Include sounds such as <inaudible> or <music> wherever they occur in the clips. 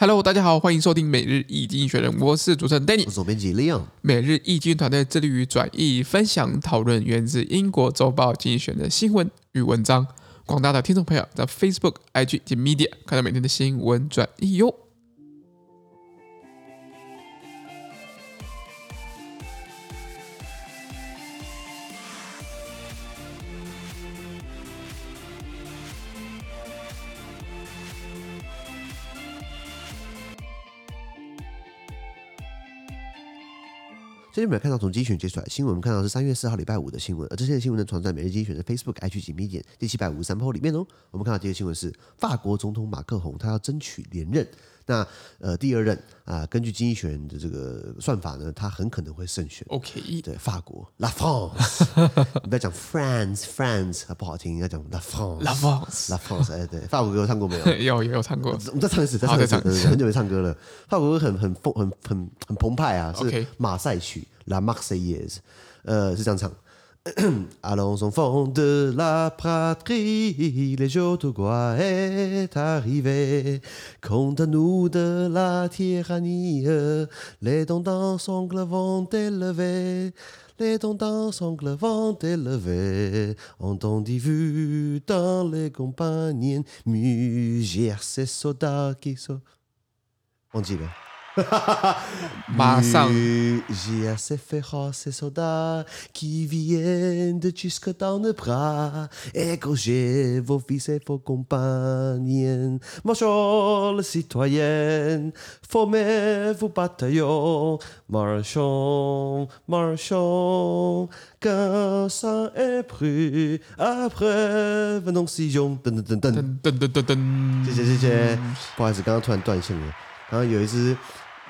Hello，大家好，欢迎收听每日易经济学人，我是主持人 Danny，我是总编辑 Leon。每日易经团队致力于转译、分享、讨论源自英国周报经济学的新闻与文章。广大的听众朋友在 Facebook、IG 及 Media 看到每天的新闻转译哟。今天没有看到从精选接出来新闻，我们看到是三月四号礼拜五的新闻，而这些新闻呢，传在每日精选的 Facebook、IG 及 Medium 第七百五十三铺里面哦。我们看到第一个新闻是法国总统马克宏，他要争取连任。那呃，第二任啊、呃，根据经济学人的这个算法呢，他很可能会胜选。OK，对，法国 La France，你 <laughs> 不要讲 France，France 不好听，要讲 La France，La France，La France，哎，对，法国歌有唱过没有？<laughs> 有，有唱过。我们再唱一次，再唱一次，很久没唱歌了。法国歌很很丰很很很澎湃啊，是马赛曲 La Marseillaise，呃，是这样唱。<clears throat> Allons enfants de la patrie, les Jotogois est arrivé. Contre nous de la tyrannie, les dents sangles vont élever. Les dents sangles vont élever. Entendu vu dans les compagnies mugir ces soldats qui sont. On dit là. <laughs> 马上。噔噔噔噔噔噔噔，谢谢谢谢，不好意思，刚刚突然断线了，然后有一只。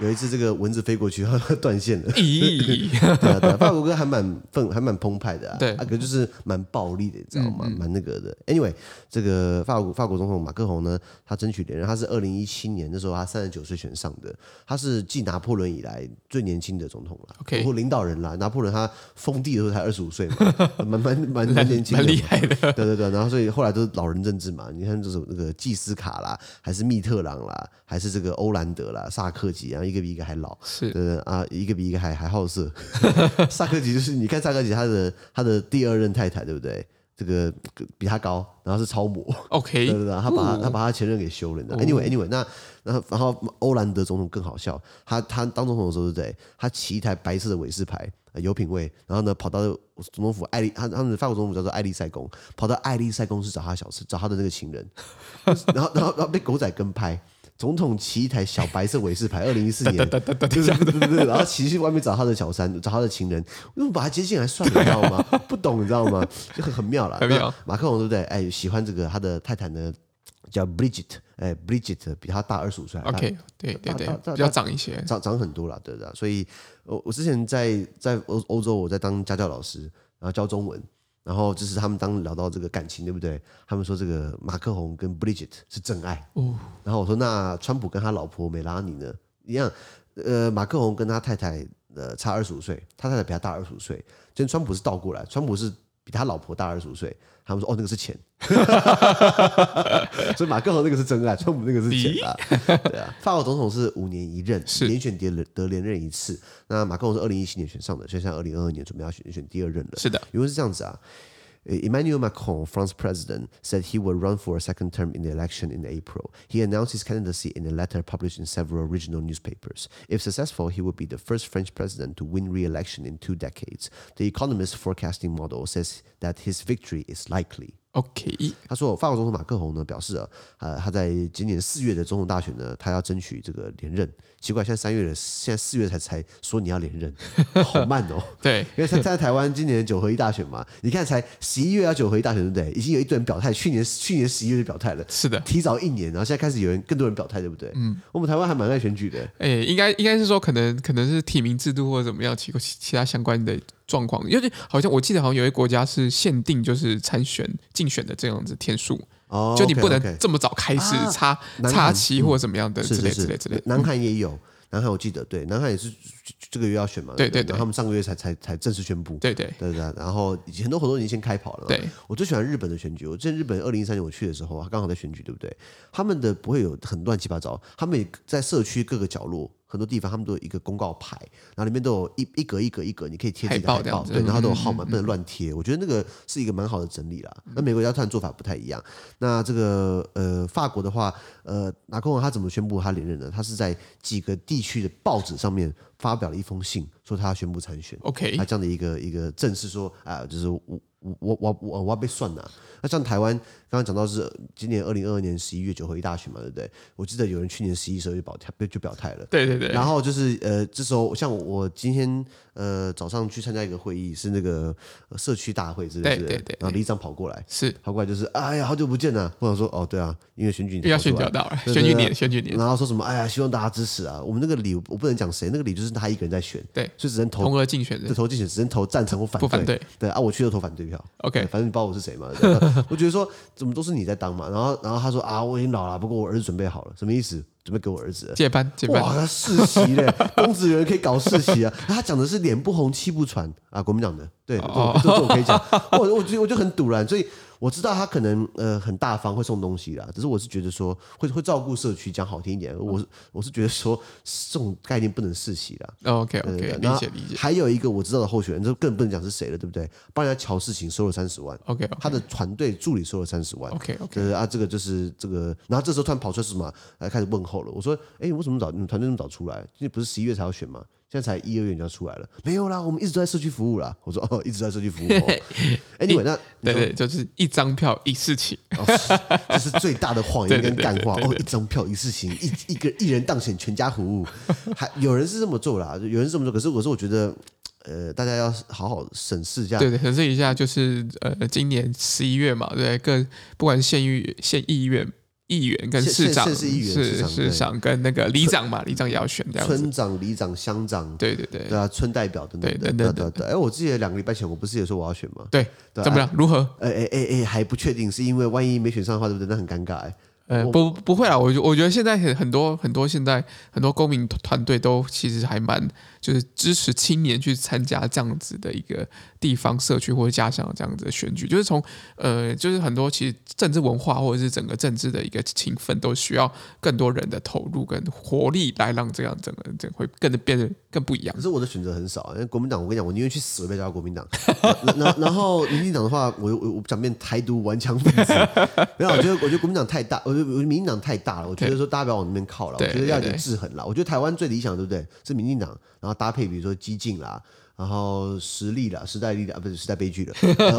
有一次，这个蚊子飞过去，<laughs> 它断线了。咦，<laughs> 对啊，对啊，法国歌还蛮愤，还蛮澎湃的啊。对，啊，可就是蛮暴力的，你知道吗？蛮那个的。Anyway，这个法国法国总统马克宏呢，他争取连任，他是二零一七年的时候，他三十九岁选上的，他是继拿破仑以来最年轻的总统了。OK，或领导人啦，拿破仑他封地的时候才二十五岁嘛，<laughs> 蛮蛮蛮蛮年轻，蛮厉害的。对对对，然后所以后来都是老人政治嘛。你看，这是那个季斯卡啦，还是密特朗啦，还是这个欧兰德啦，萨克吉啊。一个比一个还老，是对啊，一个比一个还还好色。<laughs> 萨科齐就是你看萨科齐他的他的第二任太太对不对？这个比他高，然后是超模。OK，<laughs> 对对对，他把他他把他前任给休了。Anyway Anyway，那然后然后欧兰德总统更好笑，他他当总统的时候对不对？他骑一台白色的伟士牌，有品味。然后呢，跑到总统府爱丽，他他们法国总统府叫做爱丽塞宫，跑到爱丽塞宫去找他小吃，找他的那个情人。<laughs> 然后然后然后被狗仔跟拍。总统骑一台小白色伟士牌，二零一四年，对对对，然后骑去外面找他的小三，找他的情人，为什么把他接进来算了，<laughs> 你知道吗？不懂，你知道吗？就很很妙了。马克龙对不对？哎，喜欢这个他的太太呢，叫 Brigitte，哎，Brigitte 比他大二十五岁。OK，对对对，比较长一些，长长很多了，对的。所以，我我之前在在欧欧洲，我在当家教老师，然后教中文。然后就是他们当聊到这个感情，对不对？他们说这个马克宏跟 Brigitte 是真爱。哦。然后我说那川普跟他老婆梅拉尼呢？一样。呃，马克宏跟他太太呃差二十五岁，他太太比他大二十五岁。跟川普是倒过来，川普是比他老婆大二十五岁。他们说哦，那个是钱。<laughs> 所以马克宏那个是真爱，川普那个是钱啊。对啊，法国总统是五年一任，是连选得得连任一次。那马克宏是二零一七年选上的，所以现在二零二二年准备要选选第二任了。是的，因为是这样子啊。Emmanuel Macron, France president, said he will run for a second term in the election in April. He announced his candidacy in a letter published in several regional newspapers. If successful, he would be the first French president to win re-election in two decades. The Economist forecasting model says that his victory is likely. OK，他说法国总统马克宏呢表示啊，呃，他在今年四月的总统大选呢，他要争取这个连任。奇怪，现在三月了，现在四月才才说你要连任，<laughs> 好慢哦。对，因为他在台湾今年九合一大选嘛，你看才十一月要九合一大选，对不对？已经有一堆人表态，去年去年十一月就表态了，是的，提早一年，然后现在开始有人更多人表态，对不对？嗯，我们台湾还蛮爱选举的。哎，应该应该是说可能可能是提名制度或者怎么样，其其其他相关的。状况，因为好像我记得好像有一个国家是限定就是参选竞选的这样子天数，就你不能这么早开始插插旗或者怎么样的之类之类之类。南韩也有，南韩我记得，对，南韩也是这个月要选嘛，对对对，他们上个月才才才正式宣布，对对。对对，然后很多活动已经先开跑了。对，我最喜欢日本的选举，我在日本二零一三年我去的时候，刚好在选举，对不对？他们的不会有很乱七八糟，他们也在社区各个角落。很多地方他们都有一个公告牌，然后里面都有一一格一格一格，你可以贴自己的海报，对，然后都有号码，不能乱贴。我觉得那个是一个蛮好的整理啦。那美国家团做法不太一样。那这个呃，法国的话，呃，拿破仑他怎么宣布他连任呢？他是在几个地区的报纸上面发表了一封信，说他要宣布参选。OK，他这样的一个一个正式说啊，就是我我我我我我要被算了。那像台湾刚刚讲到是今年二零二二年十一月九合一大选嘛，对不对？我记得有人去年十一时候就表态，就表态了。对对对。然后就是呃，这时候像我今天呃早上去参加一个会议，是那个社区大会，是不是？对对对。然后李长跑过来，是跑过来就是哎呀，好久不见了。我想说哦，对啊，因为选举要选举到了，选举年，选举年。然后说什么？哎呀，希望大家支持啊！我们那个里我不能讲谁，那个里就是他一个人在选，对，所以只能投同额竞选的，投竞选只能投赞成或反对。不反对。对啊，我去就投反对票。OK，反正你不知道我是谁嘛。<laughs> 我觉得说。怎么都是你在当嘛？然后，然后他说啊，我已经老了，不过我儿子准备好了，什么意思？准备给我儿子接班，接班。哇，世袭嘞，<laughs> 公子人可以搞世袭啊！他讲的是脸不红气不喘啊，国民党的，对，这这我可以讲。<laughs> 我我觉得我就很堵然，所以。我知道他可能呃很大方会送东西啦，只是我是觉得说会会照顾社区，讲好听一点，我是我是觉得说这种概念不能世袭啦。OK OK，理解理解。还有一个我知道的候选人，这更不能讲是谁了，对不对？帮人家乔事情收了三十万，OK，他的团队助理收了三十万，OK OK，啊这个就是这个，然后这时候突然跑出来是什么？来开始问候了。我说，哎，你为什么早你们团队那么早出来？因为不是十一月才要选吗？现在才一二月就要出来了，没有啦，我们一直都在社区服务啦。我说哦，一直在社区服务。<laughs> 哎，你们那对对，就是一张票一事情，这是最大的谎言 <laughs> 跟干话哦。一张票一事情，一一个一人当选全家服务，还有人是这么做啦，有人是这么做。可是我说，我觉得呃，大家要好好审视一下，对对，审视一下，就是呃，今年十一月嘛，对，各不管是县议县议院。议员跟市长是市长跟那个里长嘛，里长也要选这样村长、里长、乡长，对对对，对啊，村代表等等等等等等。哎，我记得两个礼拜前我不是也说我要选吗？对，怎么样？如何？哎哎哎哎，还不确定，是因为万一没选上的话，对不对？那很尴尬哎。呃，不不会啊，我我觉得现在很很多很多现在很多公民团队都其实还蛮。就是支持青年去参加这样子的一个地方社区或者家乡这样子的选举，就是从呃，就是很多其实政治文化或者是整个政治的一个情分，都需要更多人的投入跟活力来让这样整个这会更的变得更不一样。可是我的选择很少，因为国民党，我跟你讲，我宁愿去死，我不要加入国民党。然然后民进党的话，我我我不想变台独顽强分子。没有，我觉得我觉得国民党太大，我觉得民进党太大了。我觉得说大家不要往那边靠了，我觉得要有点制衡了。我觉得台湾最理想对不对？是民进党，然后搭配比如说激进啦。然后实力啦，时代力量不是时代悲剧了，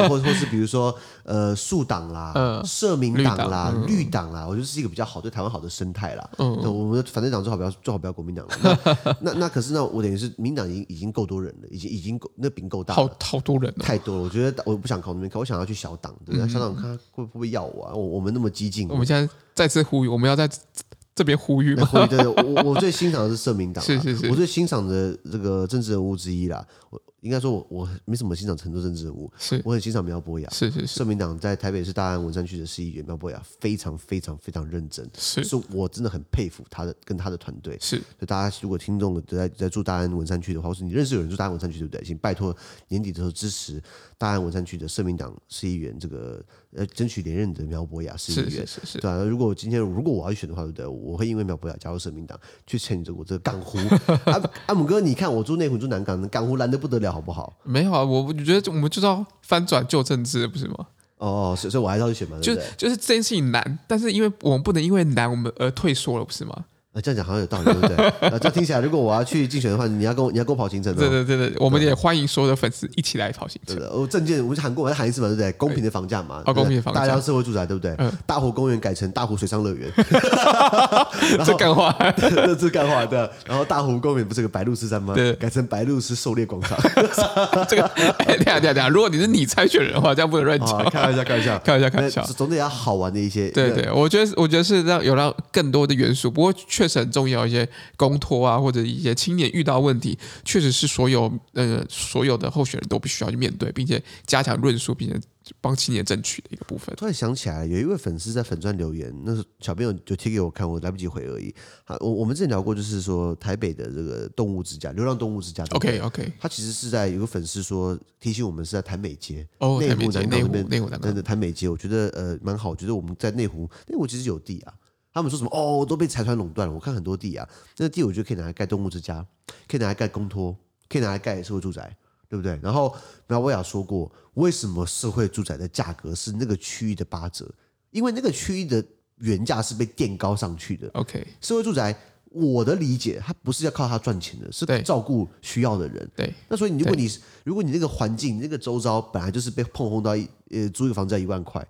或或是比如说呃，树党啦、社民党啦、绿党啦，我觉得是一个比较好对台湾好的生态啦。嗯，我们反对党最好不要最好不要国民党了。那 <laughs> 那那可是那我等于是民党已经已经够多人了，已经已经够那饼够大了，好好多人，太多了。我觉得我不想考那边考，我想要去小党，对不对？小党看会不会要我啊？我我们那么激进，我们现在再次呼吁，我们要在。这边呼吁嘛？对，我我最欣赏的是社民党，<laughs> 是是是，我最欣赏的这个政治人物之一啦。我应该说我，我我没什么欣赏很多政治人物，是我很欣赏苗博雅，是是是。社民党在台北市大安文山区的市议员苗博雅非常非常非常认真，是，是我真的很佩服他的跟他的团队。是，所以大家如果听众在在住大安文山区的话，或是你认识有人住大安文山区，对不对？请拜托年底的时候支持大安文山区的社民党市议员这个。呃，争取连任的苗博雅是议员，是是是，对啊，如果今天如果我要去选的话，对不对？我会因为苗博雅加入社民党，去撑着我这个港湖。阿 <laughs> 阿姆哥，你看我住内湖，住南港，港湖蓝的不得了，好不好？没有啊，我我觉得我们就是要翻转旧政治，不是吗？哦，所以所以我还是要去选嘛，就就是这件事情难，但是因为我们不能因为难我们而退缩了，不是吗？啊，这样讲好像有道理，对不对？啊，<laughs> 这样听起来，如果我要去竞选的话，你要跟我，你要跟我跑行程的。对对对对，我们也欢迎所有的粉丝一起来跑行程。对的，我证件，我就喊过，我要喊一次嘛，对不对？公平的房价嘛，公平的房价，大家社会住宅，对不对？大湖公园改成大湖水上乐园，<laughs> 这干话，<laughs> 这是干话的。然后大湖公园不是个白鹭之山吗？对，改成白鹭鸶狩猎广场。这个，哎，等下等下等下，如果你是你参选人的话，这样不能乱讲。开玩笑，开玩笑，开玩笑，开玩笑。总得要好玩的一些。对对，我觉得，我觉得是让有让更多的元素。不过确确实很重要。一些公托啊，或者一些青年遇到问题，确实是所有呃所有的候选人都必须要去面对，并且加强论述，并且。帮青年争取的一个部分。突然想起来，有一位粉丝在粉钻留言，那是小朋友就贴给我看，我来不及回而已。好，我我们之前聊过，就是说台北的这个动物之家，流浪动物之家。OK OK。他其实是在有个粉丝说提醒我们是在潭美街哦，内湖南港那边，内湖南港的潭美街，我觉得呃蛮好。我觉得我们在内湖，内湖其实有地啊。他们说什么哦，都被财团垄断了。我看很多地啊，那个地我觉得可以拿来盖动物之家，可以拿来盖公托，可以拿来盖社会住宅。对不对？然后苗威雅说过，为什么社会住宅的价格是那个区域的八折？因为那个区域的原价是被垫高上去的。OK，社会住宅，我的理解，它不是要靠它赚钱的，是照顾需要的人。对，那所以如果你如果你那个环境，那个周遭本来就是被碰轰到一呃租一个房子要一万块。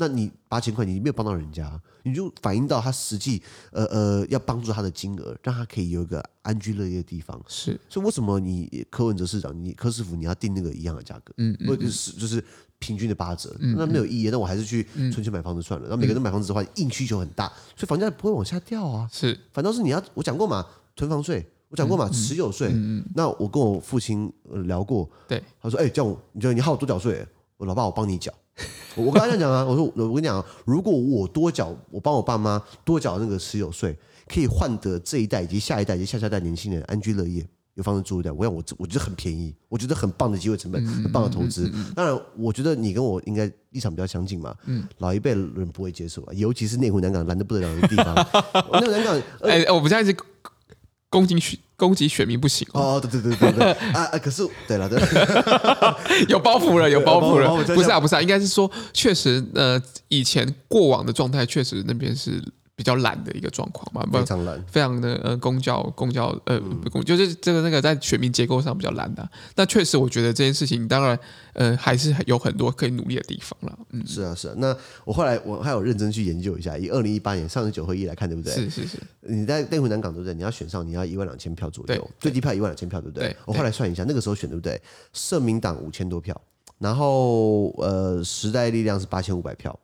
那你八千块，你没有帮到人家，你就反映到他实际，呃呃，要帮助他的金额，让他可以有一个安居乐业的地方。是，所以为什么你柯文哲市长，你柯师傅，你要定那个一样的价格？嗯，或者是就是平均的八折，嗯、那没有意义。那我还是去存钱买房子算了。那、嗯、每个人买房子的话，硬需求很大，所以房价不会往下掉啊。是，反倒是你要，我讲过嘛，囤房税，我讲过嘛，持有税。嗯嗯。那我跟我父亲聊过，对，他说，哎、欸，这样你觉得你好多缴税？我老爸，我帮你缴。<laughs> 我跟他这样讲啊，我说我跟你讲啊，如果我多缴，我帮我爸妈多缴那个持有税，可以换得这一代以及下一代以及下下代年轻人安居乐业，有房子住的。我讲我我觉得很便宜，我觉得很棒的机会成本，很棒的投资。当然，我觉得你跟我应该立场比较相近嘛。嗯，老一辈人不会接受啊，尤其是内湖南港蓝得不得了的地方。<laughs> 内湖南港，哎，我们现在是攻击选攻击选民不行哦，对对对对对 <laughs> 啊啊！可是对了，对 <laughs> 了，有包袱了，有包袱了，不是啊，不是啊，应该是说，确实，呃，以前过往的状态，确实那边是。比较懒的一个状况嘛，非常懒，非常的呃，公交公交呃，公就是这个那个在选民结构上比较懒的、啊。那确实，我觉得这件事情当然呃还是有很多可以努力的地方了。嗯，是啊是啊。那我后来我还有认真去研究一下，以二零一八年上次九合一来看，对不对？是是是。你在内湖南港对不对？你要选上，你要一万两千票左右，最低票一万两千票，对不对？对我后来算一下，那个时候选对不对？社民党五千多票，然后呃时代力量是八千五百票。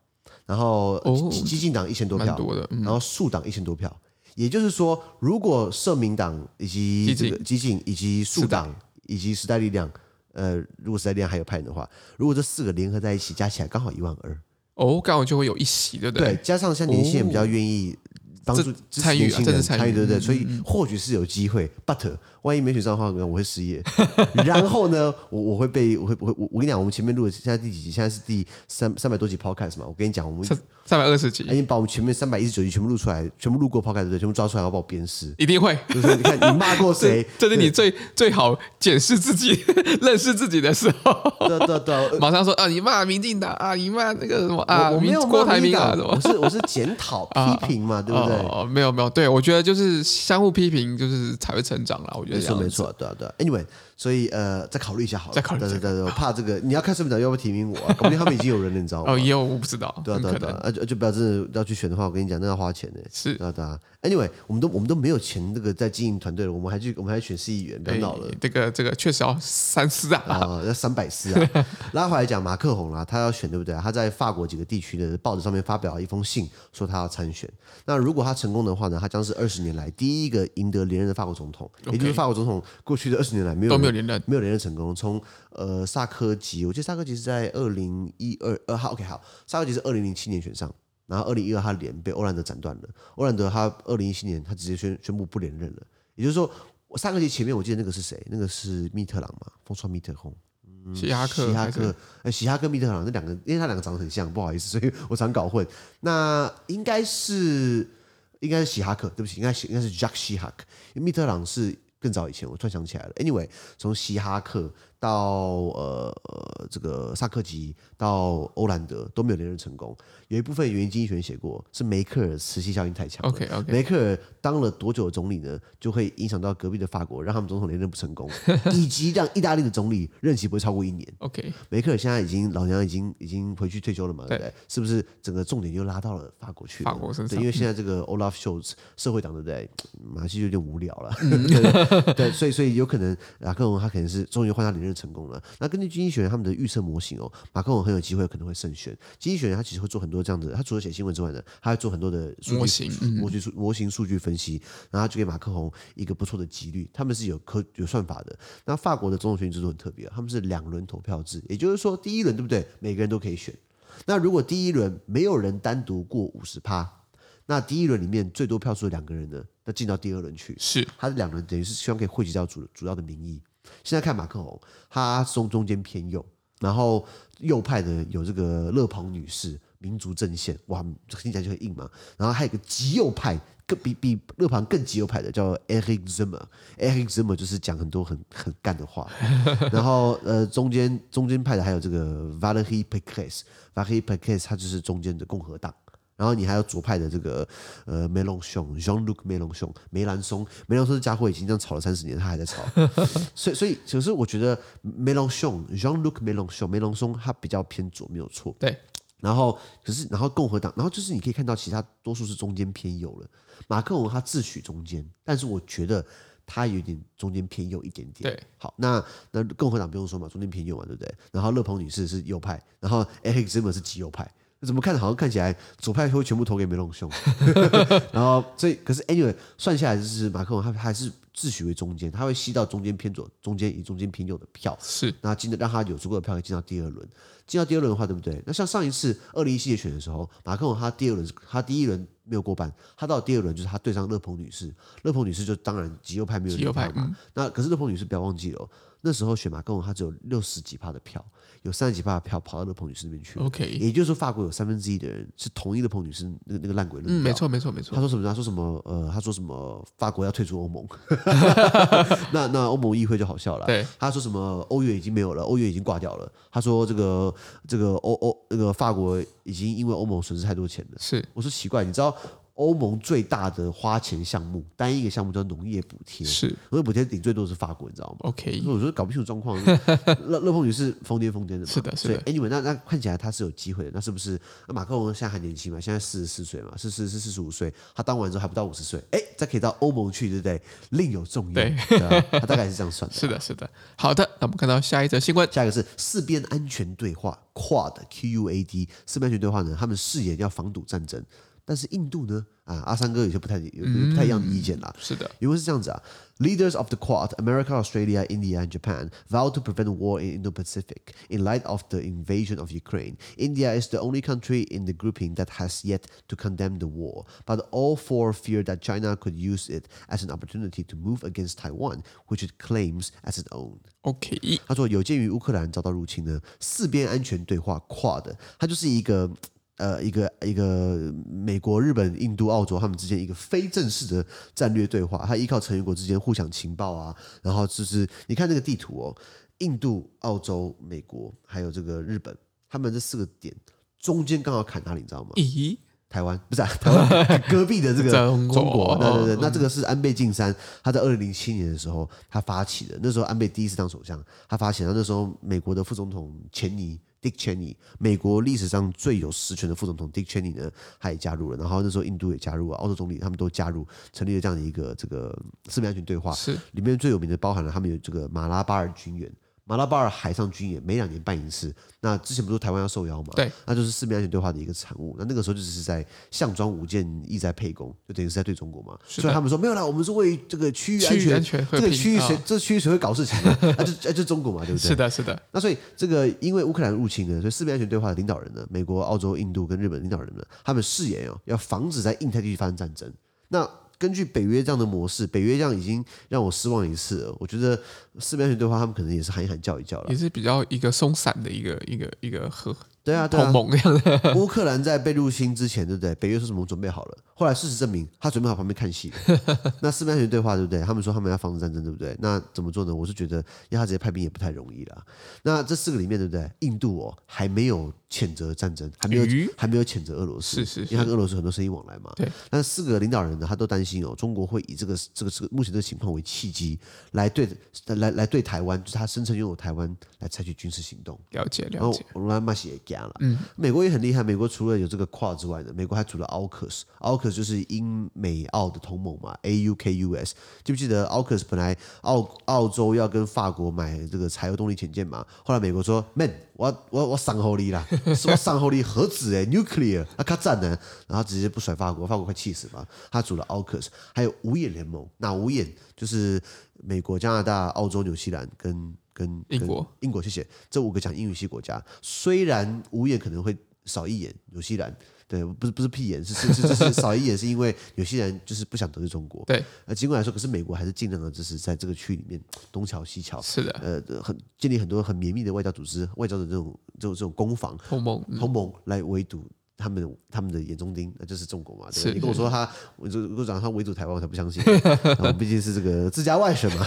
然后激进党一千多票，然后树党一千多票，也就是说，如果社民党以及这个激进以及树党以及时代力量，呃，如果时代力量还有派人的话，如果这四个联合在一起加起来刚好一万二，哦，刚好就会有一席，对不对？对，加上像年轻人比较愿意帮助参与参与，对不对？所以或许是有机会，but。万一没选上的话，我会失业。<laughs> 然后呢，我我会被我会我会我我跟你讲，我们前面录的现在第几集？现在是第三三百多集 podcast 嘛。我跟你讲，我们三百二十集，已经把我们前面三百一十九集全部录出来，全部录过 podcast 的，全部抓出来，要把我鞭尸。一定会，就是你看你骂过谁？<laughs> 这是你最最好检视自己、<laughs> 认识自己的时候。对对对，马上说啊，你骂民进党啊，你骂那个什么啊？我没有郭台铭啊，什么？我是我是检讨批评嘛，对不对？哦，没有没有，对我觉得就是相互批评，就是才会成长啦。我觉得没错没错，对。对，Anyway，所以呃，再考虑一下好了。再考虑，对对对，我怕这个，你要看社民党要不要提名我啊？<laughs> 搞不定他们已经有人了，你知道吗？哦，也有我不知道。对啊对啊对啊，就就不要真的要去选的话，我跟你讲，那要花钱的。是啊对啊。Anyway，我们都我们都没有钱那个在经营团队了，我们还去我们还选市议员，别闹了。这个这个确实要三思啊，啊，要三百思啊。<laughs> 拉回来讲，马克宏啊，他要选对不对？他在法国几个地区的报纸上面发表了一封信，说他要参选。那如果他成功的话呢，他将是二十年来第一个赢得连任的法国总统，也就是法国总统过去的二十年来没有没有连任，没有连任成功。从呃萨科吉，我记得萨科吉是在二零一二二号，OK 好，萨科吉是二零零七年选上。然后二零一二他连被欧兰德斩断了，欧兰德他二零一七年他直接宣宣布不连任了，也就是说，我上个节前面我记得那个是谁？那个是密特朗嘛，风川密特轰，希哈克，希哈克，哎，希哈克密特朗那两个，因为他两个长得很像，不好意思，所以 <laughs> 我常搞混。那应该是应该是希哈克，对不起，应该是应该是 Jack 希哈克，因为密特朗是更早以前，我突然想起来了。Anyway，从嘻哈克。到呃呃这个萨克吉到欧兰德都没有连任成功，有一部分原因经济学人写过是梅克尔磁吸效应太强。OK OK，梅克尔当了多久的总理呢？就会影响到隔壁的法国，让他们总统连任不成功，<laughs> 以及让意大利的总理任期不会超过一年。OK，梅克尔现在已经老娘已经已经回去退休了嘛？对不对？是不是整个重点就拉到了法国去了？法国身上，对，因为现在这个 Olaf Scholz 社会党对不对？马上就有点无聊了。嗯、<laughs> 对，对，对，所以所以有可能马克龙他可能是终于换他连连任成功了。那根据经济学人他们的预测模型哦，马克宏很有机会可能会胜选。经济学人他其实会做很多这样子，他除了写新闻之外呢，他会做很多的模型、模型、模型数据分析，然后就给马克宏一个不错的几率。他们是有科有算法的。那法国的总统选举制度很特别，他们是两轮投票制，也就是说第一轮对不对？每个人都可以选。那如果第一轮没有人单独过五十趴，那第一轮里面最多票数的两个人呢，那进到第二轮去。是，他的两轮等于是希望可以汇集到主主要的民意。现在看马克宏，他中中间偏右，然后右派的有这个勒庞女士，民族阵线，哇，听起来就很硬嘛。然后还有一个极右派，更比比勒庞更极右派的叫 Eric Zemmour，Eric Zemmour 就是讲很多很很干的话。然后呃，中间中间派的还有这个 Valérie Pécresse，Valérie Pécresse 他就是中间的共和党。然后你还有左派的这个呃梅隆雄，Jean-Luc 梅隆雄，梅兰松，梅兰松这家伙已经这样吵了三十年，他还在吵，<laughs> 所以所以可是我觉得梅隆雄，Jean-Luc 梅隆雄，梅隆松他比较偏左，没有错。对。然后可是然后共和党，然后就是你可以看到其他多数是中间偏右了。马克龙他自诩中间，但是我觉得他有点中间偏右一点点。对。好，那那共和党不用说嘛，中间偏右嘛，对不对？然后勒庞女士是右派，然后 Zemmour 是极右派。怎么看好像看起来左派会全部投给梅隆兄，<laughs> 然后所以可是 anyway 算下来就是马克龙他还是自诩为中间，他会吸到中间偏左、中间以中间偏右的票，是。那进的让他有足够的票可以进到第二轮，进到第二轮的话对不对？那像上一次二零一七年选的时候，马克龙他第二轮他第一轮没有过半，他到第二轮就是他对上勒庞女士，勒庞女士就当然极右派没有右派嘛，嗯、那可是勒庞女士不要忘记了。那时候选马克宏，他只有六十几趴的票，有三十几趴的票跑到那彭女士那边去。OK，也就是说，法国有三分之一的人是同意的彭女士那个那个烂鬼论调。嗯，没错，没错，没错。他说什么？他说什么？呃，他说什么？法国要退出欧盟。<laughs> 那那欧盟议会就好笑了。对，他说什么？欧元已经没有了，欧元已经挂掉了。他说这个这个欧欧那个法国已经因为欧盟损失太多钱了。是，我说奇怪，你知道？欧盟最大的花钱项目，单一个项目叫农业补贴，是农业补贴顶最多是法国，你知道吗？OK，所以我觉得搞不清楚状况。勒勒庞女是疯癫疯癫的嘛，是的，是的。Anyway，那那看起来他是有机会的，那是不是？那马克龙现在还年轻嘛？现在四十四岁嘛，是是是四十五岁，他当完之后还不到五十岁，哎，再可以到欧盟去，对不对？另有重用。对，对啊，他大概是这样算的。<laughs> 是的，是的。好的，那我们看到下一则新闻，下一个是四边安全对话 Quad Q U A D 四边安全对话呢，他们誓言要防堵战争。但是印度呢？啊，阿三哥有些不太有不太一样的意见啦。嗯、是的，因为是这样子啊，Leaders of the Quad, America, Australia, India, and Japan vowed to prevent war in Indo-Pacific in light of the invasion of Ukraine. India is the only country in the grouping that has yet to condemn the war, but all four fear that China could use it as an opportunity to move against Taiwan, which it claims as its own. OK，他说有鉴于乌克兰遭到入侵呢，四边安全对话 Quad，它就是一个。 呃，一个一个美国、日本、印度、澳洲他们之间一个非正式的战略对话，它依靠成员国之间互享情报啊，然后就是你看这个地图哦，印度、澳洲、美国还有这个日本，他们这四个点中间刚好砍哪里，你知道吗？咦，台湾 <laughs> 不是、啊、台湾 <laughs> 隔壁的这个中国，中国对对对，那这个是安倍晋三，他在二零零七年的时候他发起的，那时候安倍第一次当首相，他发起的，那时候美国的副总统钱尼。Dick Cheney，美国历史上最有实权的副总统 Dick Cheney 呢，他也加入了。然后那时候印度也加入了，澳洲总理他们都加入，成立了这样的一个这个四边安全对话。是里面最有名的包含了他们有这个马拉巴尔军演。马拉巴尔海上军演每两年办一次，那之前不是台湾要受邀嘛？对，那就是四边安全对话的一个产物。那那个时候就只是在项庄舞剑，意在沛公，就等于是在对中国嘛。所以他们说没有啦，我们是为这个区域安全，安全这个区域谁，哦、这个区域谁会搞事情啊？<laughs> 啊就啊就中国嘛，对不对？是的，是的。那所以这个因为乌克兰入侵呢，所以四边安全对话的领导人呢，美国、澳洲、印度跟日本领导人呢，他们誓言哦，要防止在印太地区发生战争。那根据北约这样的模式，北约这样已经让我失望一次了。我觉得四边安全对话，他们可能也是喊一喊叫一叫了，也是比较一个松散的一个一个一个和对啊，同盟这样的。乌克兰在被入侵之前，对不对？北约说什么准备好了，后来事实证明他准备好旁边看戏。<laughs> 那四边安全对话，对不对？他们说他们要防止战争，对不对？那怎么做呢？我是觉得要他直接派兵也不太容易了。那这四个里面，对不对？印度哦还没有谴责战争，还没有还没有谴责俄罗斯，是是，是，因为他跟俄罗斯很多生意往来嘛。对。但四个领导人呢，他都担心哦，中国会以这个这个这个目前这个情况为契机，来对来来对台湾，就是他声称拥有台湾，来采取军事行动。了解了解。我们来马也加了。嗯。美国也很厉害，美国除了有这个 QUAD 之外呢，美国还组了 AUKUS，AUKUS 就是英美澳的同盟嘛，A U K U S。记不记得 AUKUS 本来澳澳洲要跟法国买这个柴油动力潜舰嘛？后来美国说，Man。我我我上后你啦，是我上后力核子诶，nuclear 啊，他战呢，然后直接不甩法国，法国快气死了。他组了 AUKUS，还有五眼联盟。那五眼就是美国、加拿大、澳洲、纽西兰跟跟英国，英国谢谢这五个讲英语系国家。虽然五眼可能会少一眼，纽西兰。对，不是不是屁眼，是是是是少一眼，是因为有些人就是不想得罪中国。对，呃，尽管来说，可是美国还是尽量的，就是在这个区域里面东瞧西瞧。是的，呃，很建立很多很绵密的外交组织，外交的这种这种这种攻防同盟同盟来围堵。他们他们的眼中钉，那就是中国嘛。对，你跟我说他，我就如果讲他围堵台湾，我才不相信。<laughs> 我毕竟是这个自家外省嘛。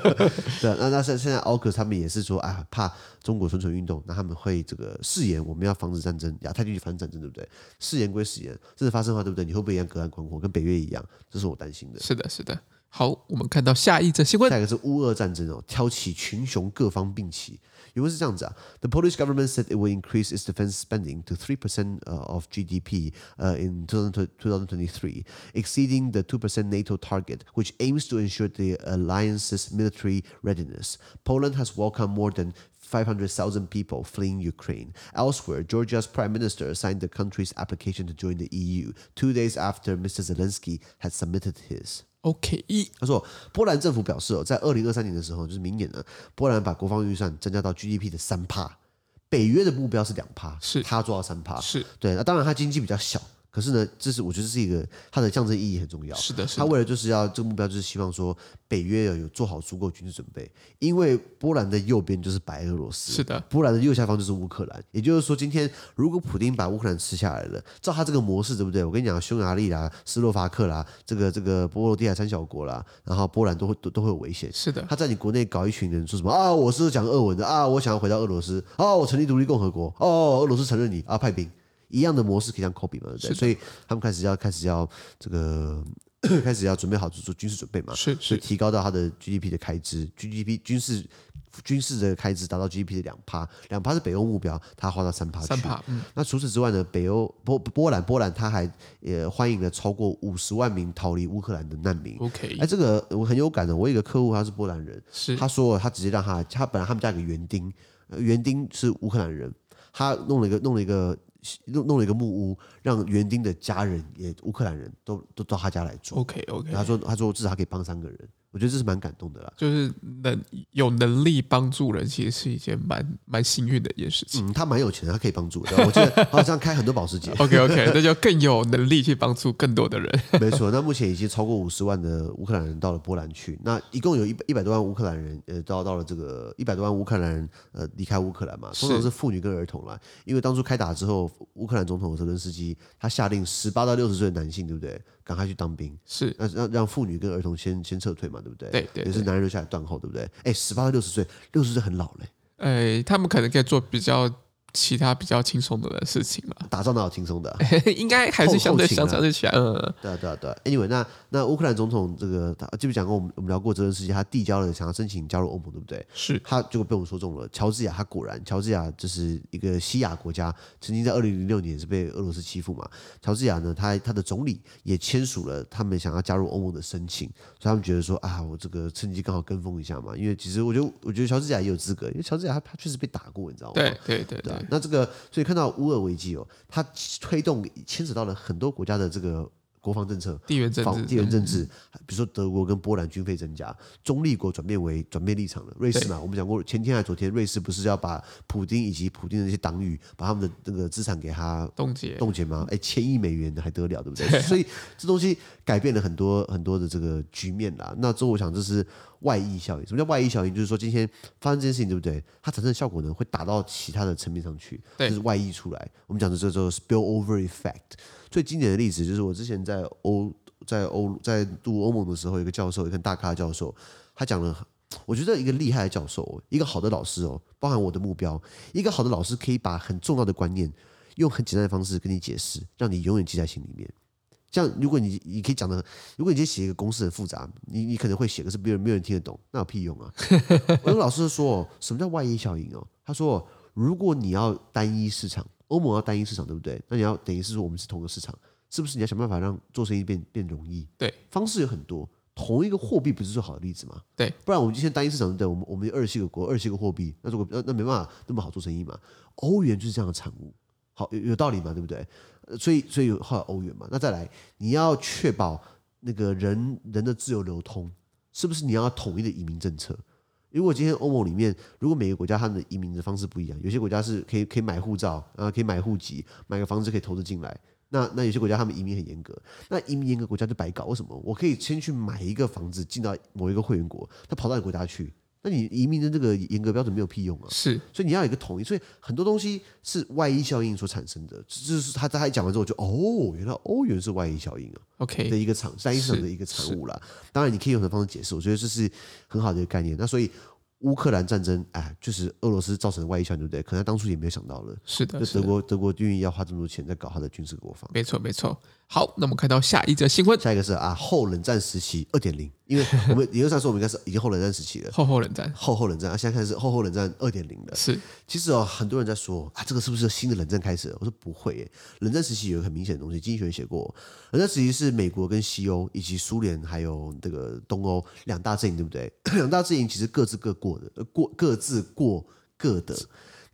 <laughs> 对，那那现现在奥克他们也是说，啊，怕中国蠢蠢欲动，那他们会这个誓言，我们要防止战争，亚太地区防止战争，对不对？誓言归誓言，真的发生的话，对不对？你会不会一样隔岸观火，跟北约一样？这是我担心的。是的，是的。好，我们看到下一则新闻，下一个是乌俄战争哦，挑起群雄，各方并起。原文是这样子啊，The Polish government said it will increase its defense spending to three percent of GDP in 2023, exceeding the two percent NATO target, which aims to ensure the alliance's military readiness. Poland has welcomed more than 500,000 people fleeing Ukraine. Elsewhere, Georgia's prime minister signed the country's application to join the EU two days after Mr. Zelensky had submitted his. OK，他说，波兰政府表示哦，在二零二三年的时候，就是明年呢，波兰把国防预算增加到 GDP 的三趴，北约的目标是两趴，是。他做到三趴，是。对，那当然他经济比较小。可是呢，这是我觉得是一个它的象征意义很重要。是的，是的。他为了就是要这个目标，就是希望说北约有有做好足够军事准备，因为波兰的右边就是白俄罗斯，是的，波兰的右下方就是乌克兰。也就是说，今天如果普丁把乌克兰吃下来了，照他这个模式，对不对？我跟你讲，匈牙利啦、斯洛伐克啦、这个这个波罗的海三小国啦，然后波兰都会都都会有危险。是的，他在你国内搞一群人说什么啊？我是讲俄文的啊，我想要回到俄罗斯啊，我成立独立共和国哦，俄罗斯承认你啊，派兵。一样的模式可以像 copy 嘛，对不对？所以他们开始要开始要这个 <clears throat> 开始要准备好做军事准备嘛，是，是，提高到他的 GDP 的开支，GDP 军事军事的开支达到 GDP 的两趴，两趴是北欧目标，他花到三趴去。三趴。嗯。那除此之外呢？北欧波波兰波兰他还也欢迎了超过五十万名逃离乌克兰的难民。OK。哎，这个我很有感的，我有一个客户他是波兰人，是他说他直接让他他本来他们家有个园丁，园丁是乌克兰人，他弄了一个弄了一个。弄弄了一个木屋，让园丁的家人也乌克兰人都都到他家来住。OK OK，他说他说至少可以帮三个人。我觉得这是蛮感动的啦，就是能有能力帮助人，其实是一件蛮蛮幸运的一件事情。嗯，他蛮有钱的，他可以帮助。我记得好像开很多保时捷。OK OK，<laughs> 那就更有能力去帮助更多的人。<laughs> 没错，那目前已经超过五十万的乌克兰人到了波兰去，那一共有一百一百多万乌克兰人，呃，到到了这个一百多万乌克兰人，呃，离开乌克兰嘛，通常是妇女跟儿童啦，因为当初开打之后，乌克兰总统泽伦斯基他下令十八到六十岁的男性，对不对？赶快去当兵，是那让让妇女跟儿童先先撤退嘛，对不对？对对，也是男人留下来断后，对不对？哎，十八到六十岁，六十岁很老嘞。哎，他们可能可以做比较。其他比较轻松的事情嘛，打仗哪有轻松的、啊？<laughs> 应该还是相对相对起来。嗯，对啊，对啊，对啊。Anyway，那那乌克兰总统这个，他记不讲过我们我们聊过这件事情，他递交了想要申请加入欧盟，对不对？是。他结果被我们说中了。乔治亚，他果然，乔治亚就是一个西亚国家，曾经在二零零六年是被俄罗斯欺负嘛。乔治亚呢，他他的总理也签署了他们想要加入欧盟的申请，所以他们觉得说啊，我这个趁机刚好跟风一下嘛。因为其实我觉得，我觉得乔治亚也有资格，因为乔治亚他他确实被打过，你知道吗？对对，对，对。那这个所以。看到乌俄危机哦，它推动牵扯到了很多国家的这个国防政策、地缘政治、地缘政治。比如说德国跟波兰军费增加，中立国转变为转变立场了。瑞士嘛，我们讲过前天还昨天，瑞士不是要把普丁以及普丁的那些党羽，把他们的那个资产给他冻结冻结吗？哎，千亿美元的还得了，对不对？<laughs> 所以这东西改变了很多很多的这个局面啦。那之后我想这是。外溢效应，什么叫外溢效应？就是说今天发生这件事情，对不对？它产生的效果呢，会打到其他的层面上去，就是外溢出来。我们讲的这叫做 spillover effect。最经典的例子就是我之前在欧在欧在读欧盟的时候，一个教授，一个大咖教授，他讲了我觉得一个厉害的教授，一个好的老师哦，包含我的目标，一个好的老师可以把很重要的观念用很简单的方式跟你解释，让你永远记在心里面。这样，如果你你可以讲的，如果你今天写一个公式很复杂，你你可能会写，可是没有人没有人听得懂，那有屁用啊！<laughs> 我跟老师说，什么叫外溢效应哦？他说，如果你要单一市场，欧盟要单一市场，对不对？那你要等于是说我们是同一个市场，是不是？你要想办法让做生意变变容易？对，方式有很多。同一个货币不是最好的例子吗？对，不然我们今天单一市场，对，我们我们有二十七个国，二十七个货币，那如果那那没办法那么好做生意嘛？欧元就是这样的产物，好有有道理嘛？对不对？所以所以有后来欧元嘛？那再来，你要确保那个人人的自由流通，是不是你要统一的移民政策？如果今天欧盟里面，如果每个国家他们的移民的方式不一样，有些国家是可以可以买护照，啊可以买户籍，买个房子可以投资进来。那那有些国家他们移民很严格，那移民严格国家就白搞。为什么？我可以先去买一个房子进到某一个会员国，他跑到你国家去，那你移民的这个严格标准没有屁用啊。是，所以你要有一个统一。所以很多东西是外溢效应所产生的。就是他他一讲完之后就哦，原来欧元是外溢效应啊。OK 的一个产单一市场的一个产物啦。当然你可以用什么方式解释，我觉得这是很好的一个概念。那所以。乌克兰战争，哎，就是俄罗斯造成的外溢效应，对不对？可能他当初也没有想到了。是的，就德国，德国愿意要花这么多钱在搞他的军事国防。没错，没错。好，那我们看到下一则新闻，下一个是啊，后冷战时期二点零。因为我们理论上说，我们应该是已经后冷战时期了。后后冷战，后后冷战啊！现在开始后后冷战二点零了。是，其实哦，很多人在说啊，这个是不是新的冷战开始了？我说不会耶，冷战时期有一个很明显的东西，经济学人写过，冷战时期是美国跟西欧以及苏联还有这个东欧两大阵营，对不对？<clears throat> 两大阵营其实各自各过的，过各自过各的。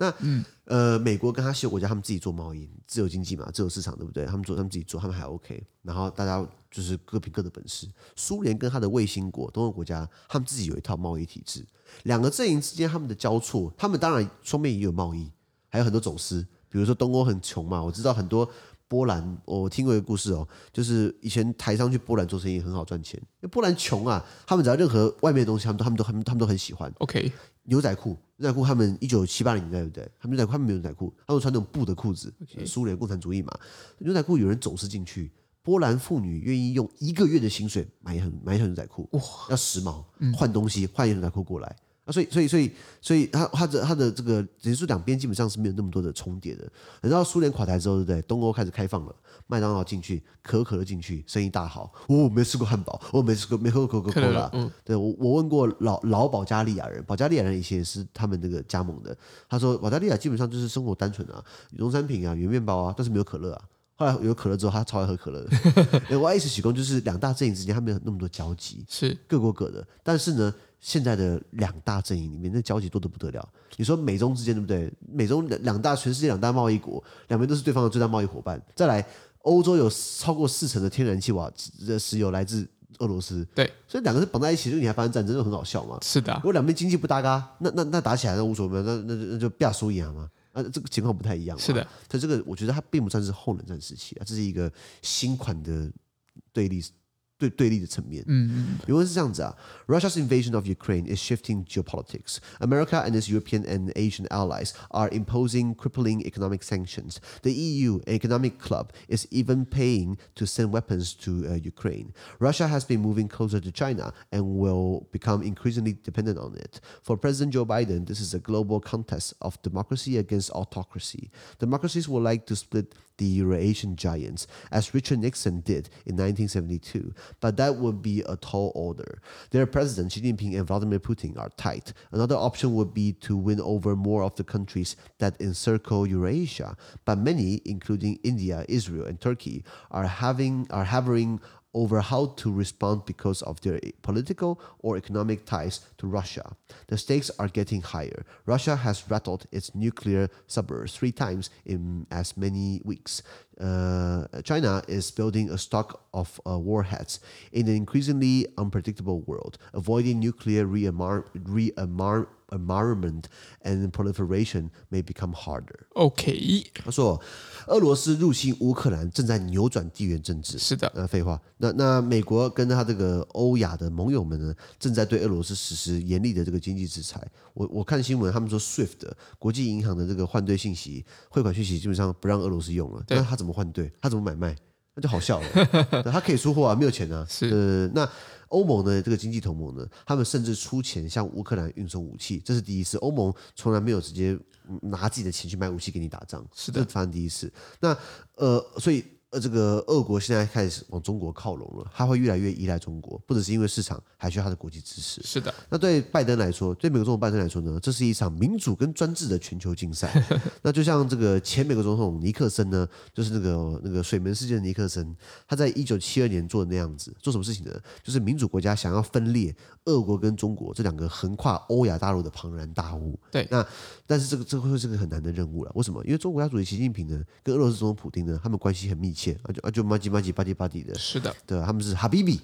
那嗯呃，美国跟他西欧国家，他们自己做贸易，自由经济嘛，自由市场，对不对？他们做，他们自己做，他们还 OK。然后大家就是各凭各的本事。苏联跟他的卫星国，东欧国家，他们自己有一套贸易体制。两个阵营之间他们的交错，他们当然双面也有贸易，还有很多走私。比如说东欧很穷嘛，我知道很多。波兰，我听过一个故事哦，就是以前台商去波兰做生意很好赚钱，因为波兰穷啊，他们只要任何外面的东西，他们都他们都他们他们都很喜欢。OK，牛仔裤，牛仔裤，他们一九七八年代对不对？他们牛仔裤，他们没有牛仔裤，他们穿那种布的裤子。苏联共产主义嘛，牛仔裤有人走私进去，波兰妇女愿意用一个月的薪水买一买一条牛仔裤，哇，要时髦，换东西换一条牛仔裤过来。啊，所以，所以，所以，所以，他，他的，他的这个，等于说两边基本上是没有那么多的重叠的。等到苏联垮台之后，对不对？东欧开始开放了，麦当劳进去，可口可乐进去，生意大好。我、哦、没吃过汉堡，我、哦、没吃过，没喝过可口可乐。嗯，对我，我问过老老保加利亚人，保加利亚人以前是他们那个加盟的。他说，保加利亚基本上就是生活单纯啊，农产品啊，有面包啊，但是没有可乐啊。后来有可乐之后，他超爱喝可乐的。<laughs> 我一直起功，就是两大阵营之间，他没有那么多交集，是各过各的。但是呢。现在的两大阵营里面，那交集多得不得了。你说美中之间对不对？美中两两大全世界两大贸易国，两边都是对方的最大贸易伙伴。再来，欧洲有超过四成的天然气瓦的石油来自俄罗斯。对，所以两个是绑在一起，就你还发生战争，就很好笑嘛。是的，如果两边经济不搭嘎，那那那打起来那无所谓，那那那就不要输赢嘛。啊，这个情况不太一样。是的，所以这个我觉得它并不算是后冷战时期啊，这是一个新款的对立。对对立的层面，嗯嗯，原文是这样子啊，Russia's invasion of Ukraine is shifting geopolitics. America and its European and Asian allies are imposing crippling economic sanctions. The EU, an economic club, is even paying to send weapons to uh, Ukraine. Russia has been moving closer to China and will become increasingly dependent on it. For President Joe Biden, this is a global contest of democracy against autocracy. Democracies would like to split the Eurasian giants, as Richard Nixon did in 1972. But that would be a tall order. Their presidents, Xi Jinping and Vladimir Putin, are tight. Another option would be to win over more of the countries that encircle Eurasia. But many, including India, Israel, and Turkey, are having are having over how to respond because of their political or economic ties to Russia. The stakes are getting higher. Russia has rattled its nuclear suburbs three times in as many weeks. Uh, China is building a stock of uh, warheads in an increasingly unpredictable world, avoiding nuclear rearmament environment and proliferation may become harder. OK，他说，俄罗斯入侵乌克兰正在扭转地缘政治。是的，呃，废话。那那美国跟他这个欧亚的盟友们呢，正在对俄罗斯实施严厉的这个经济制裁。我我看新闻，他们说 SWIFT 国际银行的这个换兑信息、汇款信息基本上不让俄罗斯用了。那他怎么换兑？他怎么买卖？那就好笑了。<laughs> 他可以出货啊，没有钱啊。<laughs> 是呃，那欧盟呢这个经济同盟呢，他们甚至出钱向乌克兰运送武器，这是第一次。欧盟从来没有直接拿自己的钱去买武器给你打仗，是的，这发生第一次。那呃，所以。呃，这个俄国现在开始往中国靠拢了，他会越来越依赖中国，不只是因为市场，还需要他的国际支持。是的，那对拜登来说，对美国总统拜登来说呢，这是一场民主跟专制的全球竞赛。<laughs> 那就像这个前美国总统尼克森呢，就是那个那个水门事件的尼克森，他在一九七二年做的那样子，做什么事情呢？就是民主国家想要分裂俄国跟中国这两个横跨欧亚大陆的庞然大物。对，那但是这个这个会是个很难的任务了。为什么？因为中国国家主席习近平呢，跟俄罗斯总统普京呢，他们关系很密切。啊就啊就麻吉麻吉巴蒂巴蒂的，是的，对，他们是哈比比，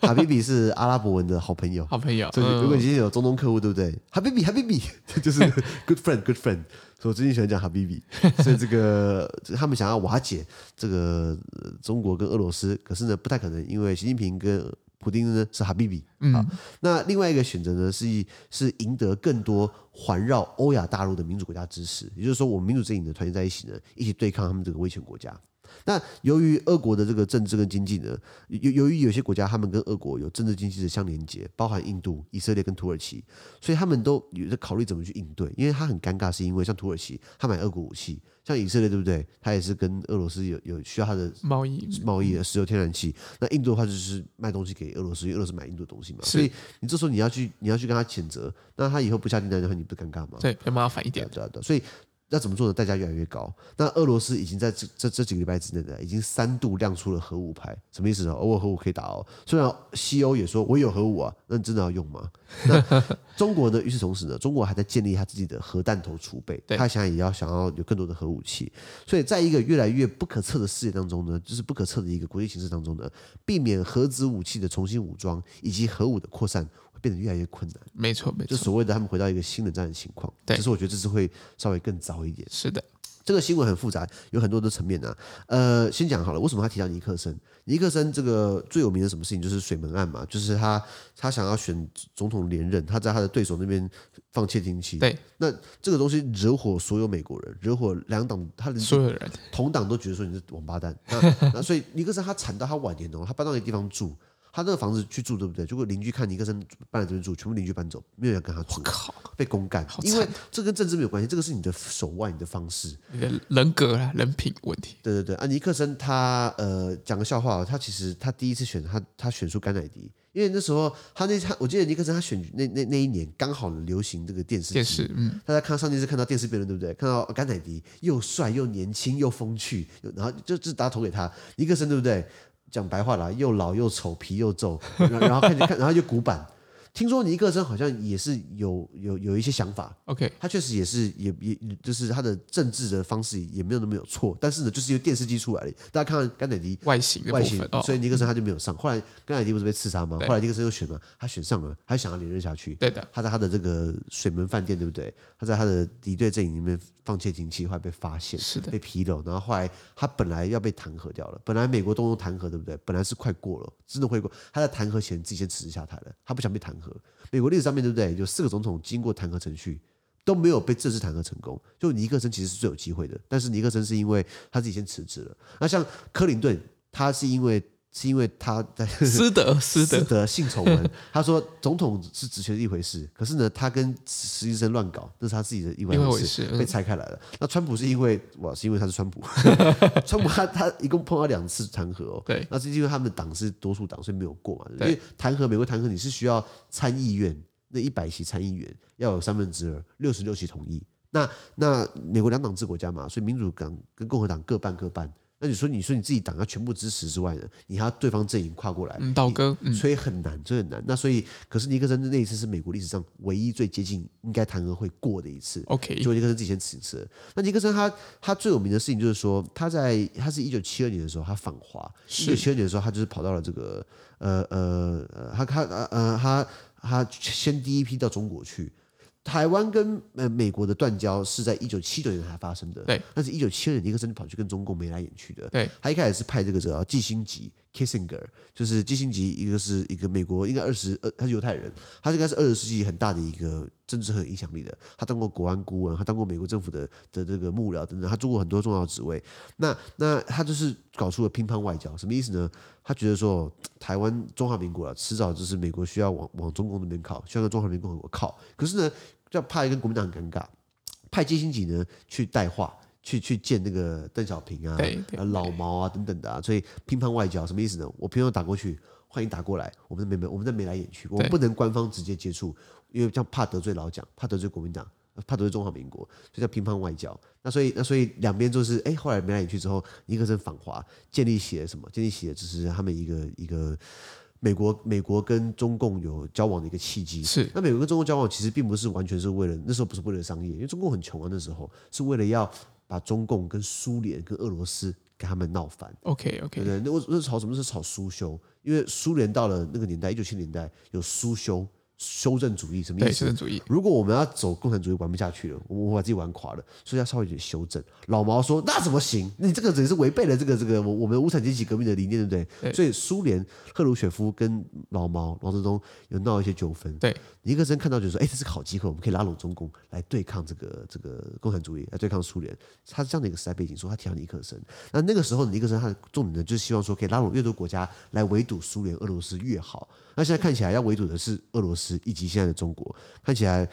哈比比是阿拉伯文的好朋友，好朋友。所以如果你今天有中东客户，对不对？哈比比哈比比就是 good friend good friend。所以我最近喜欢讲哈比比，所以这个他们想要瓦解这个中国跟俄罗斯，可是呢不太可能，因为习近平跟普丁呢是哈比比。好，那另外一个选择呢是是赢得更多环绕欧亚大陆的民主国家支持，也就是说，我们民主阵营的团结在一起呢，一起对抗他们这个威权国家。那由于俄国的这个政治跟经济呢，由由于有些国家他们跟俄国有政治经济的相连接，包含印度、以色列跟土耳其，所以他们都有在考虑怎么去应对。因为他很尴尬，是因为像土耳其他买俄国武器，像以色列对不对？他也是跟俄罗斯有有需要他的贸易贸易的石油天然气。那印度的话就是卖东西给俄罗斯，因为俄罗斯买印度的东西嘛。所以你这时候你要去你要去跟他谴责，那他以后不下订单的话，你不尴尬吗？对，很麻烦一点。对对，所以。要怎么做的？代价越来越高。那俄罗斯已经在这这这几个礼拜之内呢，已经三度亮出了核武牌。什么意思呢？偶尔核武可以打哦。虽然西欧也说我有核武啊，那你真的要用吗？<laughs> 那中国呢？与此同时呢，中国还在建立他自己的核弹头储备。他想也要想要有更多的核武器。所以在一个越来越不可测的世界当中呢，就是不可测的一个国际形势当中呢，避免核子武器的重新武装以及核武的扩散。变得越来越困难，没错，没错，就所谓的他们回到一个新冷战的情况。对，只是我觉得这次会稍微更糟一点。是的，这个新闻很复杂，有很多的层面呢、啊。呃，先讲好了，为什么他提到尼克森？尼克森这个最有名的什么事情就是水门案嘛，就是他他想要选总统连任，他在他的对手那边放窃听器。对，那这个东西惹火所有美国人，惹火两党，他的所有人同党都觉得说你是王八蛋。那，<laughs> 那所以尼克森他惨到他晚年哦，他搬到一个地方住。他那个房子去住对不对？结果邻居看尼克森搬来这边住，全部邻居搬走，没有人跟他住。我靠，被公干！因为这跟政治没有关系，这个是你的手腕、你的方式、你的人格啊、人品问题。对对对啊，尼克森他呃讲个笑话，他其实他第一次选他他选出甘乃迪，因为那时候他那他我记得尼克森他选那那那一年刚好流行这个电视电视，嗯，大家看上电视看到电视辩论对不对？看到甘乃迪又帅又年轻又风趣，然后就就大家投给他尼克森对不对？讲白话啦，又老又丑，皮又皱，然后看看，然后又古板。听说尼克森好像也是有有有一些想法，OK，他确实也是也也就是他的政治的方式也没有那么有错，但是呢，就是由电视机出来了，大家看看甘乃迪外形外形，所以尼克森他就没有上。后来甘乃迪不是被刺杀吗？后来尼克森又选了，他选上了，他想要连任下去。对的，他在他的这个水门饭店，对不对？他在他的敌对阵营里面放窃听器，后来被发现，是的，被披露，然后后来他本来要被弹劾掉了，本来美国动用弹劾，对不对？本来是快过了，真的会过。他在弹劾前自己先辞职下台了，他不想被弹劾。美国历史上面对不对？有四个总统经过弹劾程序都没有被正式弹劾成功，就尼克森其实是最有机会的，但是尼克森是因为他自己先辞职了。那像克林顿，他是因为是因为他在私德 <laughs> 私德，性丑闻，他说总统是职权的一回事，可是呢，他跟实习生乱搞，那是他自己的意外回事，被拆开来了。那川普是因为哇，是因为他是川普，<laughs> 川普他他一共碰到两次弹劾哦，对，那是因为他们的党是多数党，所以没有过嘛。因为弹劾美国弹劾你是需要参议院那一百席参议员要有三分之二六十六席同意，那那美国两党制国家嘛，所以民主党跟共和党各半各半。那你说，你说你自己党要全部支持之外呢，你还要对方阵营跨过来，倒戈，所以很难，这很难。那所以，可是尼克森那一次是美国历史上唯一最接近应该弹劾会过的一次。OK，就尼克森自己先辞职。那尼克森他他最有名的事情就是说，他在他是一九七二年的时候他访华，一九七二年的时候他就是跑到了这个呃呃呃，他他呃他他先第一批到中国去。台湾跟呃美国的断交是在一九七九年才发生的，对。但是，一九七二年尼克森就跑去跟中共眉来眼去的，对。他一开始是派这个叫季辛吉 Kissinger，就是基辛吉，一个是一个美国，应该二十二，他是犹太人，他应该是二十世纪很大的一个政治很有影响力的。他当过国安顾问，他当过美国政府的的这个幕僚等等，他做过很多重要的职位。那那他就是搞出了乒乓外交，什么意思呢？他觉得说，台湾中华民国啊，迟早就是美国需要往往中共那边靠，需要跟中华民国靠。可是呢，就怕跟国民党很尴尬，派基辛吉呢去带话。去去见那个邓小平啊，老毛啊等等的啊，所以乒乓外交什么意思呢？我乒乓打过去，欢迎打过来，我们没没我们在眉来眼去，我们不能官方直接接触，因为这样怕得罪老蒋，怕得罪国民党，怕得罪中华民国，所以叫乒乓外交。那所以那所以两边就是哎，后来眉来眼去之后，尼克森访华，建立起了什么？建立起了就是他们一个一个美国美国跟中共有交往的一个契机。是那美国跟中共交往其实并不是完全是为了那时候不是为了商业，因为中共很穷啊，那时候是为了要。把中共跟苏联跟俄罗斯跟他们闹翻。OK OK，对，那我那炒什么是炒苏修？因为苏联到了那个年代，一九七零年代有苏修。修正主义什么意思？修正主义。如果我们要走共产主义，玩不下去了，我们把自己玩垮了，所以要稍微有点修正。老毛说：“那怎么行？你这个只是违背了这个这个我我们无产阶级革命的理念，对不对？”对，所以苏联赫鲁雪夫跟老毛毛泽东有闹一些纠纷。对，尼克森看到就说：“哎，这是个好机会，我们可以拉拢中共来对抗这个这个共产主义，来对抗苏联。”他是这样的一个时代背景，说他提到尼克森。那那个时候尼克森他的重点呢，就是希望说可以拉拢越多国家来围堵苏联、俄罗斯越好。那现在看起来要围堵的是俄罗斯以及现在的中国，看起来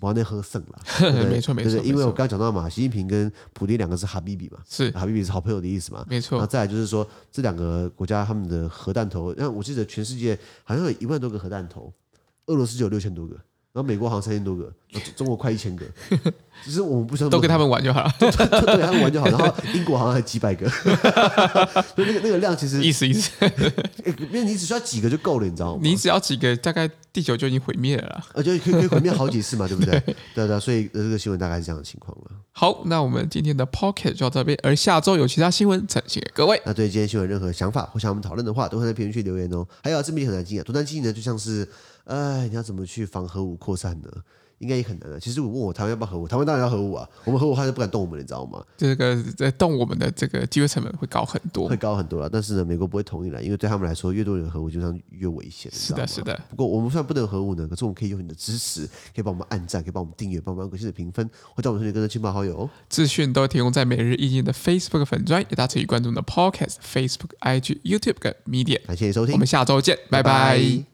往内喝胜了。<laughs> 没错没错，因为我刚刚讲到嘛，习近平跟普京两个是哈比比嘛，是哈比比是好朋友的意思嘛。没错。那再来就是说，这两个国家他们的核弹头，让我记得全世界好像有一万多个核弹头，俄罗斯就有六千多个。然后美国好像三千多个，中国快一千个，只是我们不想都跟他们玩就好了，对，跟他们玩就好。然后英国好像还几百个，<laughs> 所以那个那个量其实意思意思，因为你只需要几个就够了，你知道吗？你只要几个，大概地球就已经毁灭了，而且可以可以毁灭好几次嘛，对不对？对对，所以这个新闻大概是这样的情况了。好，那我们今天的 Podcast 就到这边，而下周有其他新闻呈现给各位。那对今天新闻任何想法或想我们讨论的话，都会在评论区留言哦。还有这边很难记啊，多难记呢，就像是。哎，你要怎么去防核武扩散呢？应该也很难的。其实我问我台湾要不要核武，台湾当然要核武啊。我们核武，他就不敢动我们，你知道吗？这个在动我们的这个机会成本会高很多，会高很多了。但是呢，美国不会同意了，因为对他们来说，越多人核武，就像越危险。是的，是的。不过我们虽然不能核武呢，可是我们可以用你的支持，可以帮我们按赞，可以帮我们订阅，帮我们按个新的评分，或者我们推荐跟着亲朋好友。资讯都提供在每日一经的 Facebook 粉专，也大家可以关注我们的 Podcast、Facebook、IG、YouTube 跟 Media。感谢你收听，我们下周见，拜拜。拜拜。